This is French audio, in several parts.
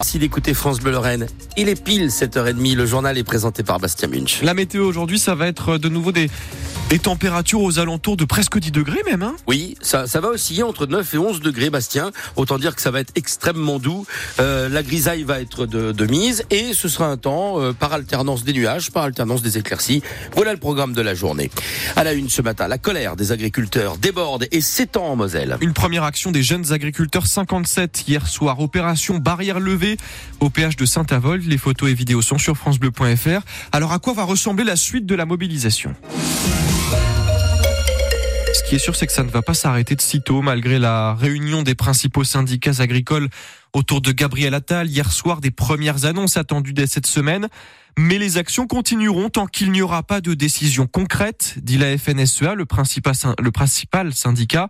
Merci d'écouter France Bleu Lorraine. Il est pile 7h30. Le journal est présenté par Bastien Munch. La météo aujourd'hui, ça va être de nouveau des, des températures aux alentours de presque 10 degrés même. Hein oui, ça, ça va osciller entre 9 et 11 degrés, Bastien. Autant dire que ça va être extrêmement doux. Euh, la grisaille va être de, de, mise et ce sera un temps euh, par alternance des nuages, par alternance des éclaircies. Voilà le programme de la journée. À la une ce matin, la colère des agriculteurs déborde et s'étend en Moselle. Une première action des jeunes agriculteurs 57 hier soir. Opération barrière levée au péage de Saint-Avold. Les photos et vidéos sont sur francebleu.fr. Alors à quoi va ressembler la suite de la mobilisation? Ce qui est sûr, c'est que ça ne va pas s'arrêter de sitôt, malgré la réunion des principaux syndicats agricoles autour de Gabriel Attal hier soir, des premières annonces attendues dès cette semaine. Mais les actions continueront tant qu'il n'y aura pas de décision concrète, dit la FNSEA, le principal, le principal syndicat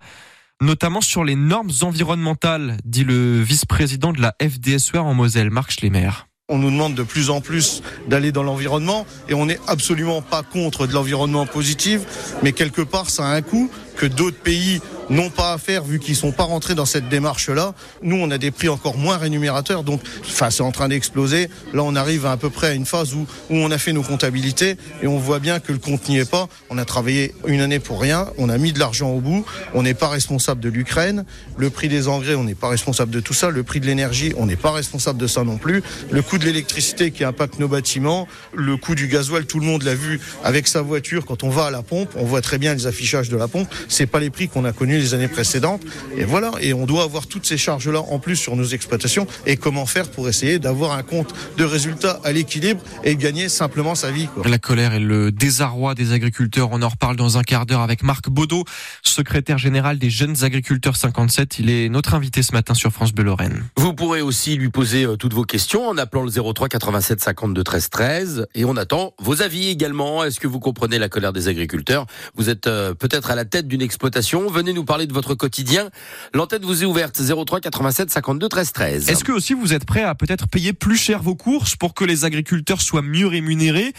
notamment sur les normes environnementales, dit le vice-président de la FDSEA en Moselle, Marc Schlemmer. On nous demande de plus en plus d'aller dans l'environnement et on n'est absolument pas contre de l'environnement positif, mais quelque part ça a un coût que d'autres pays n'ont pas à faire vu qu'ils sont pas rentrés dans cette démarche-là. Nous, on a des prix encore moins rémunérateurs, donc enfin, c'est en train d'exploser. Là, on arrive à, à peu près à une phase où, où on a fait nos comptabilités et on voit bien que le compte n'y est pas. On a travaillé une année pour rien, on a mis de l'argent au bout, on n'est pas responsable de l'Ukraine. Le prix des engrais, on n'est pas responsable de tout ça. Le prix de l'énergie, on n'est pas responsable de ça non plus. Le coût de l'électricité qui impacte nos bâtiments, le coût du gasoil, tout le monde l'a vu avec sa voiture quand on va à la pompe. On voit très bien les affichages de la pompe. C'est pas les prix qu'on a connus les années précédentes. Et voilà. Et on doit avoir toutes ces charges-là en plus sur nos exploitations. Et comment faire pour essayer d'avoir un compte de résultats à l'équilibre et gagner simplement sa vie. Quoi. La colère et le désarroi des agriculteurs. On en reparle dans un quart d'heure avec Marc Baudot, secrétaire général des jeunes agriculteurs 57. Il est notre invité ce matin sur France Bleu Lorraine. Vous pourrez aussi lui poser euh, toutes vos questions en appelant le 03 87 52 13 13. Et on attend vos avis également. Est-ce que vous comprenez la colère des agriculteurs? Vous êtes euh, peut-être à la tête d'une exploitation. Venez nous parler de votre quotidien. L'antenne vous est ouverte. 03 87 52 13 13. Est-ce que aussi vous êtes prêt à peut-être payer plus cher vos courses pour que les agriculteurs soient mieux rémunérés?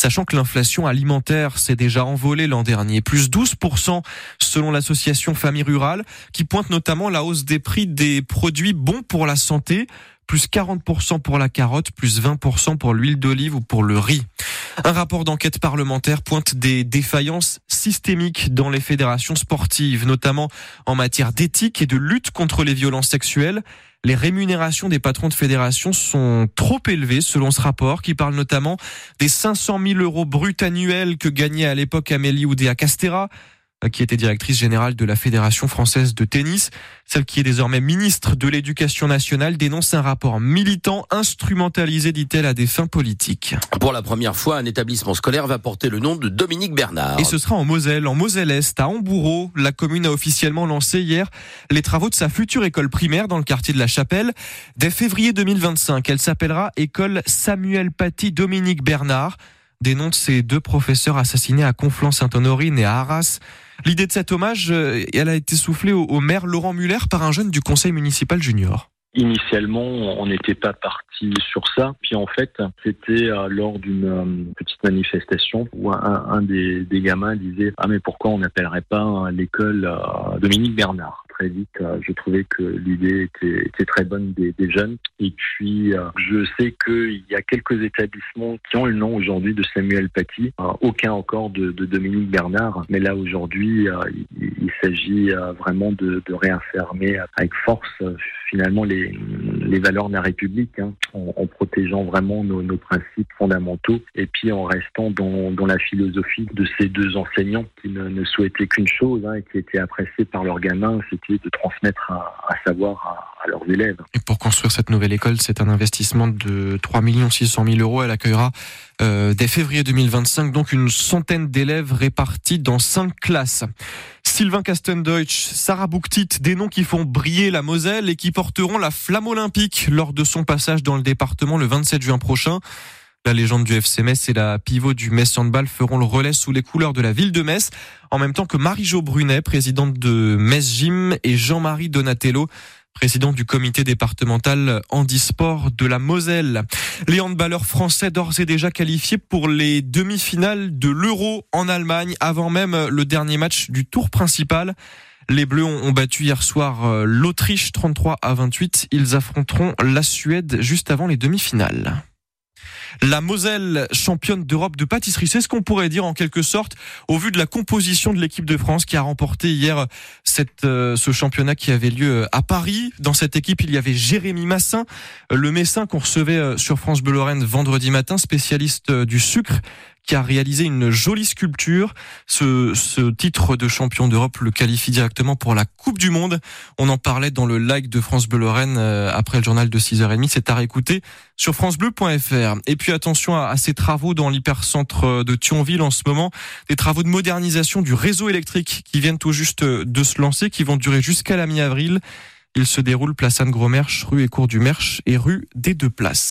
Sachant que l'inflation alimentaire s'est déjà envolée l'an dernier, plus 12% selon l'association Famille Rurale, qui pointe notamment la hausse des prix des produits bons pour la santé, plus 40% pour la carotte, plus 20% pour l'huile d'olive ou pour le riz. Un rapport d'enquête parlementaire pointe des défaillances systémiques dans les fédérations sportives, notamment en matière d'éthique et de lutte contre les violences sexuelles. Les rémunérations des patrons de fédération sont trop élevées selon ce rapport qui parle notamment des 500 000 euros bruts annuels que gagnait à l'époque Amélie Oudéa Castera qui était directrice générale de la Fédération française de tennis. Celle qui est désormais ministre de l'Éducation nationale dénonce un rapport militant instrumentalisé, dit-elle, à des fins politiques. Pour la première fois, un établissement scolaire va porter le nom de Dominique Bernard. Et ce sera en Moselle, en Moselle-Est, à Hambourg. La commune a officiellement lancé hier les travaux de sa future école primaire dans le quartier de la Chapelle. Dès février 2025, elle s'appellera École Samuel Paty Dominique Bernard de ces deux professeurs assassinés à Conflans-Sainte-Honorine et à Arras. L'idée de cet hommage, elle a été soufflée au, maire Laurent Muller par un jeune du conseil municipal junior. Initialement, on n'était pas parti sur ça. Puis en fait, c'était lors d'une petite manifestation où un, des, des, gamins disait Ah mais pourquoi on n'appellerait pas l'école Dominique Bernard? Très vite, je trouvais que l'idée était, très bonne des, jeunes. Et puis, je sais qu'il y a quelques établissements qui ont le nom aujourd'hui de Samuel Paty, aucun encore de, Dominique Bernard. Mais là, aujourd'hui, il, s'agit vraiment de, de, avec force, finalement, les, les valeurs de la République, hein, en, protégeant vraiment nos, principes fondamentaux et puis en restant dans, la philosophie de ces deux enseignants qui ne, souhaitaient qu'une chose hein, et qui étaient appréciés par leurs gamins, c'était de transmettre un, savoir à, à, leurs élèves. Et pour construire cette nouvelle école, c'est un investissement de 3 600 000 euros. Elle accueillera euh, dès février 2025 donc une centaine d'élèves répartis dans cinq classes. Sylvain Castendeutsch, Sarah Bouktit, des noms qui font briller la Moselle et qui porteront la flamme olympique lors de son passage dans le département le 27 juin prochain. La légende du FC Metz et la pivot du Metz Handball feront le relais sous les couleurs de la ville de Metz, en même temps que Marie-Jo Brunet, présidente de Metz Gym, et Jean-Marie Donatello, président du comité départemental handisport de la Moselle. Les handballeurs français d'ores et déjà qualifiés pour les demi-finales de l'Euro en Allemagne avant même le dernier match du tour principal. Les Bleus ont battu hier soir l'Autriche 33 à 28. Ils affronteront la Suède juste avant les demi-finales. La Moselle, championne d'Europe de pâtisserie, c'est ce qu'on pourrait dire en quelque sorte au vu de la composition de l'équipe de France qui a remporté hier euh, ce championnat qui avait lieu à Paris. Dans cette équipe, il y avait Jérémy Massin, le Messin qu'on recevait euh, sur France Bleu Lorraine vendredi matin, spécialiste euh, du sucre qui a réalisé une jolie sculpture. Ce, ce titre de champion d'Europe le qualifie directement pour la Coupe du Monde. On en parlait dans le like de France Bleu Lorraine euh, après le journal de 6h30. C'est à réécouter sur francebleu.fr. Et puis attention à, ces travaux dans l'hypercentre de Thionville en ce moment. Des travaux de modernisation du réseau électrique qui viennent tout juste de se lancer, qui vont durer jusqu'à la mi-avril. Il se déroule place Anne Gromerche, rue et cours du Merche et rue des Deux Places.